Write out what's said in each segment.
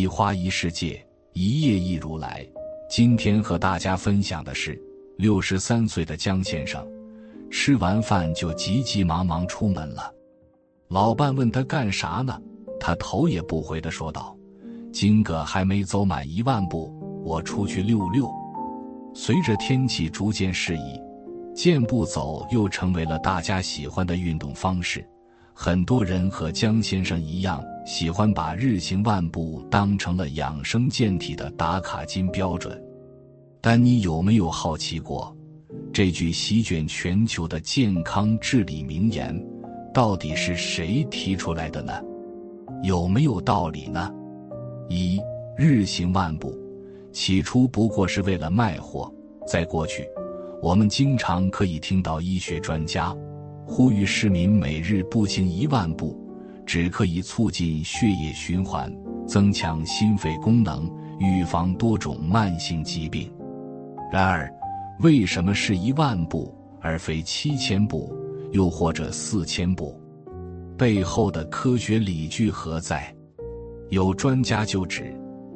一花一世界，一叶一如来。今天和大家分享的是六十三岁的江先生，吃完饭就急急忙忙出门了。老伴问他干啥呢？他头也不回的说道：“今个还没走满一万步，我出去溜溜。”随着天气逐渐适宜，健步走又成为了大家喜欢的运动方式。很多人和江先生一样，喜欢把日行万步当成了养生健体的打卡金标准。但你有没有好奇过，这句席卷全球的健康治理名言，到底是谁提出来的呢？有没有道理呢？一日行万步，起初不过是为了卖货。在过去，我们经常可以听到医学专家。呼吁市民每日步行一万步，只可以促进血液循环，增强心肺功能，预防多种慢性疾病。然而，为什么是一万步而非七千步，又或者四千步？背后的科学理据何在？有专家就指，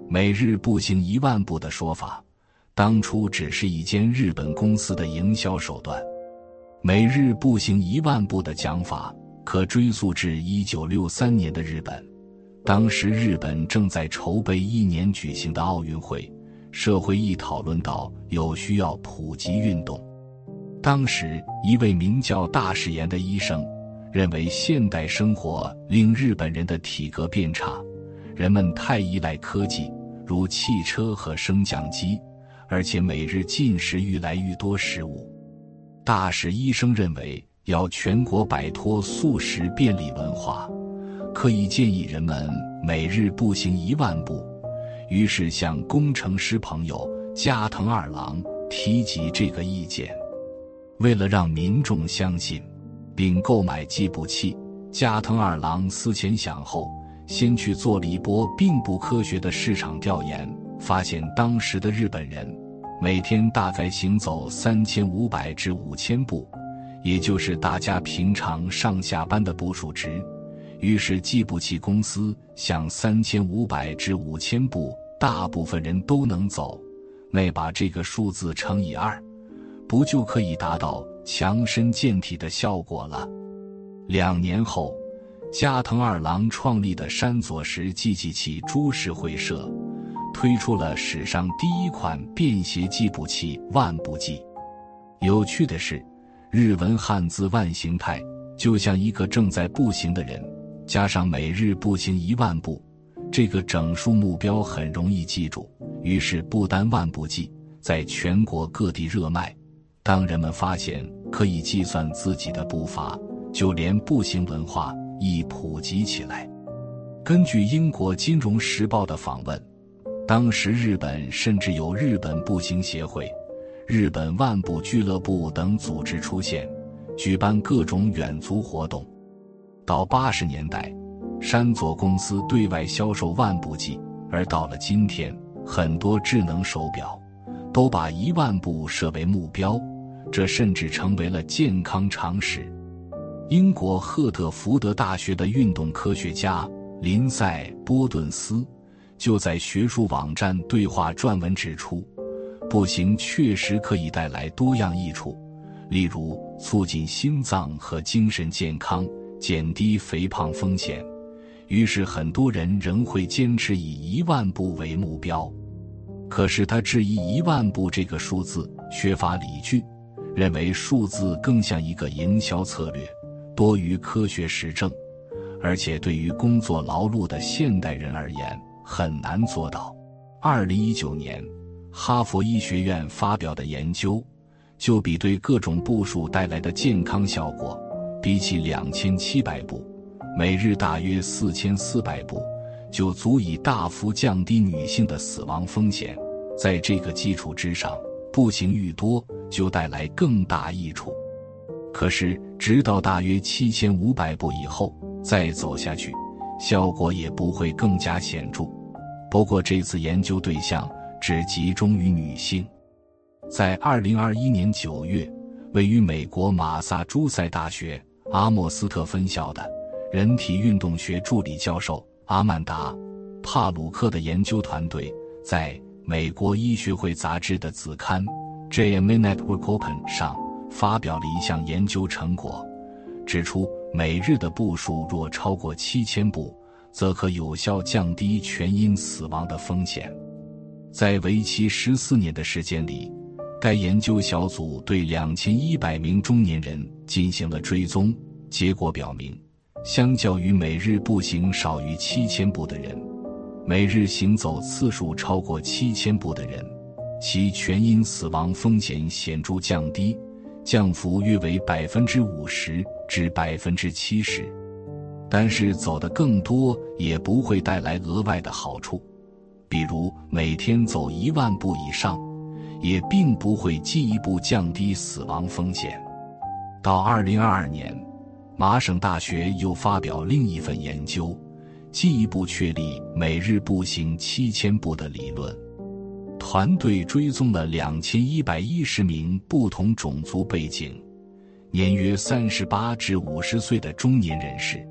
每日步行一万步的说法，当初只是一间日本公司的营销手段。每日步行一万步的讲法，可追溯至一九六三年的日本。当时日本正在筹备一年举行的奥运会，社会一讨论到有需要普及运动。当时一位名叫大石岩的医生，认为现代生活令日本人的体格变差，人们太依赖科技，如汽车和升降机，而且每日进食愈来愈多食物。大使医生认为，要全国摆脱素食便利文化，可以建议人们每日步行一万步。于是向工程师朋友加藤二郎提及这个意见。为了让民众相信，并购买计步器，加藤二郎思前想后，先去做了一波并不科学的市场调研，发现当时的日本人。每天大概行走三千五百至五千步，也就是大家平常上下班的步数值。于是计步器公司想三千五百至五千步，大部分人都能走，那把这个数字乘以二，不就可以达到强身健体的效果了？两年后，加藤二郎创立的山佐石计计器株式会社。推出了史上第一款便携计步器万步计。有趣的是，日文汉字“万形态”就像一个正在步行的人，加上每日步行一万步，这个整数目标很容易记住。于是，不单万步计在全国各地热卖。当人们发现可以计算自己的步伐，就连步行文化亦普及起来。根据英国《金融时报》的访问。当时，日本甚至有日本步行协会、日本万步俱乐部等组织出现，举办各种远足活动。到八十年代，山佐公司对外销售万步计，而到了今天，很多智能手表都把一万步设为目标，这甚至成为了健康常识。英国赫特福德大学的运动科学家林赛·波顿斯。就在学术网站对话撰文指出，步行确实可以带来多样益处，例如促进心脏和精神健康，减低肥胖风险。于是很多人仍会坚持以一万步为目标。可是他质疑一万步这个数字缺乏理据，认为数字更像一个营销策略，多于科学实证，而且对于工作劳碌的现代人而言。很难做到。二零一九年，哈佛医学院发表的研究，就比对各种步数带来的健康效果，比起两千七百步，每日大约四千四百步，就足以大幅降低女性的死亡风险。在这个基础之上，步行愈多，就带来更大益处。可是，直到大约七千五百步以后，再走下去。效果也不会更加显著。不过，这次研究对象只集中于女性。在二零二一年九月，位于美国马萨诸塞大学阿莫斯特分校的人体运动学助理教授阿曼达·帕鲁克的研究团队在美国医学会杂志的子刊《JMA Network Open》上发表了一项研究成果，指出每日的步数若超过七千步，则可有效降低全因死亡的风险。在为期十四年的时间里，该研究小组对两千一百名中年人进行了追踪，结果表明，相较于每日步行少于七千步的人，每日行走次数超过七千步的人，其全因死亡风险显著降低，降幅约为百分之五十至百分之七十。但是走得更多也不会带来额外的好处。比如每天走一万步以上，也并不会进一步降低死亡风险。到二零二二年，麻省大学又发表另一份研究，进一步确立每日步行七千步的理论。团队追踪了两千一百一十名不同种族背景、年约三十八至五十岁的中年人士，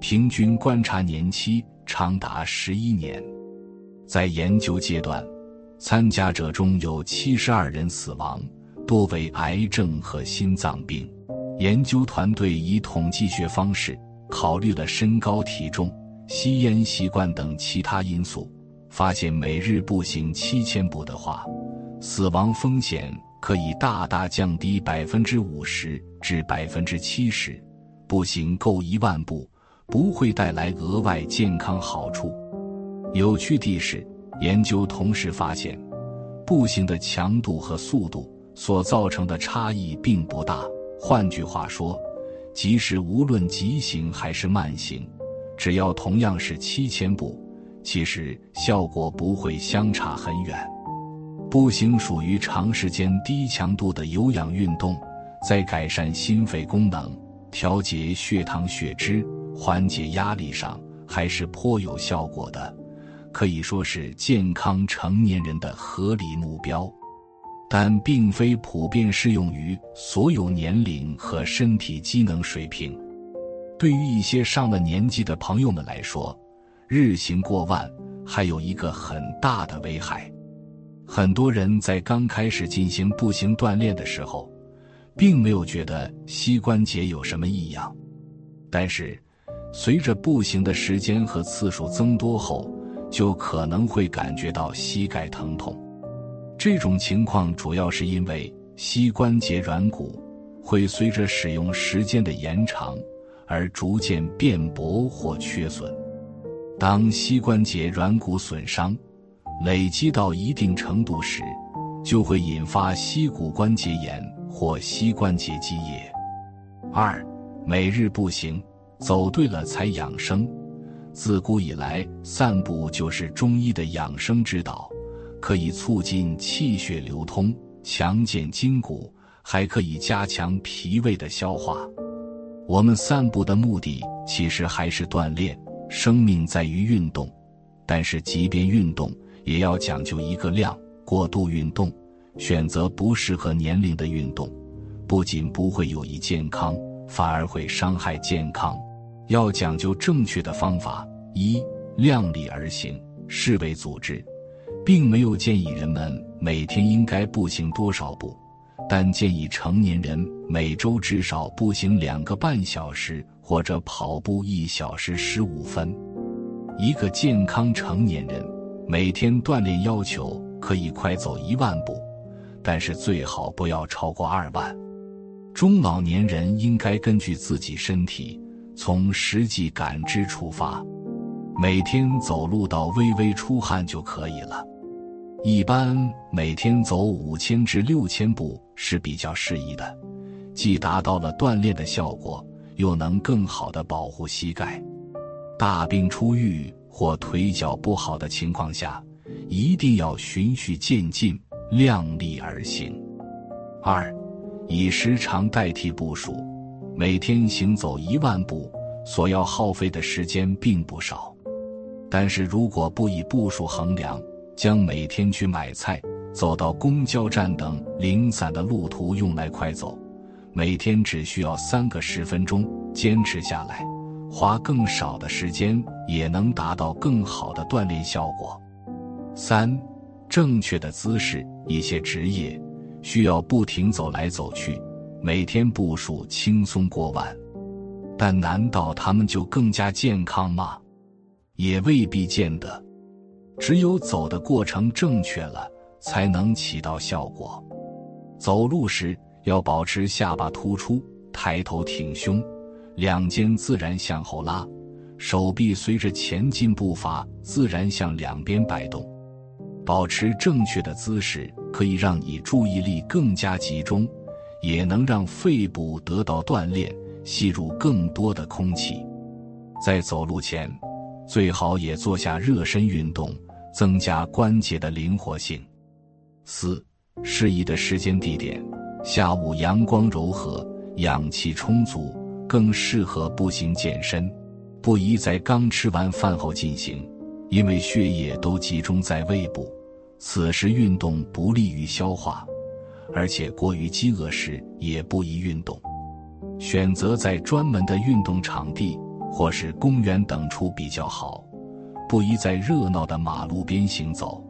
平均观察年期长达十一年。在研究阶段，参加者中有七十二人死亡，多为癌症和心脏病。研究团队以统计学方式考虑了身高、体重、吸烟习惯等其他因素，发现每日步行七千步的话，死亡风险可以大大降低百分之五十至百分之七十。步行够一万步不会带来额外健康好处。有趣的是，研究同时发现，步行的强度和速度所造成的差异并不大。换句话说，即使无论急行还是慢行，只要同样是七千步，其实效果不会相差很远。步行属于长时间低强度的有氧运动，在改善心肺功能、调节血糖血脂、缓解压力上还是颇有效果的。可以说是健康成年人的合理目标，但并非普遍适用于所有年龄和身体机能水平。对于一些上了年纪的朋友们来说，日行过万还有一个很大的危害。很多人在刚开始进行步行锻炼的时候，并没有觉得膝关节有什么异样，但是随着步行的时间和次数增多后，就可能会感觉到膝盖疼痛，这种情况主要是因为膝关节软骨会随着使用时间的延长而逐渐变薄或缺损。当膝关节软骨损伤累积到一定程度时，就会引发膝骨关节炎或膝关节积液。二，每日步行，走对了才养生。自古以来，散步就是中医的养生之道，可以促进气血流通，强健筋骨，还可以加强脾胃的消化。我们散步的目的其实还是锻炼。生命在于运动，但是即便运动，也要讲究一个量。过度运动，选择不适合年龄的运动，不仅不会有益健康，反而会伤害健康。要讲究正确的方法。一量力而行。世卫组织并没有建议人们每天应该步行多少步，但建议成年人每周至少步行两个半小时，或者跑步一小时十五分。一个健康成年人每天锻炼要求可以快走一万步，但是最好不要超过二万。中老年人应该根据自己身体。从实际感知出发，每天走路到微微出汗就可以了。一般每天走五千至六千步是比较适宜的，既达到了锻炼的效果，又能更好的保护膝盖。大病初愈或腿脚不好的情况下，一定要循序渐进，量力而行。二，以时长代替步数。每天行走一万步，所要耗费的时间并不少。但是如果不以步数衡量，将每天去买菜、走到公交站等零散的路途用来快走，每天只需要三个十分钟，坚持下来，花更少的时间也能达到更好的锻炼效果。三、正确的姿势。一些职业需要不停走来走去，每天步数轻松过万，但难道他们就更加健康吗？也未必见得。只有走的过程正确了，才能起到效果。走路时要保持下巴突出，抬头挺胸，两肩自然向后拉，手臂随着前进步伐自然向两边摆动。保持正确的姿势，可以让你注意力更加集中，也能让肺部得到锻炼，吸入更多的空气。在走路前，最好也做下热身运动，增加关节的灵活性。四、适宜的时间地点：下午阳光柔和，氧气充足，更适合步行健身。不宜在刚吃完饭后进行。因为血液都集中在胃部，此时运动不利于消化，而且过于饥饿时也不宜运动。选择在专门的运动场地或是公园等处比较好，不宜在热闹的马路边行走，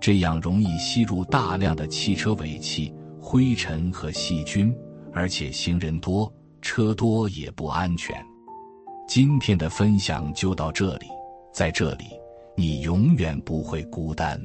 这样容易吸入大量的汽车尾气、灰尘和细菌，而且行人多、车多也不安全。今天的分享就到这里，在这里。你永远不会孤单。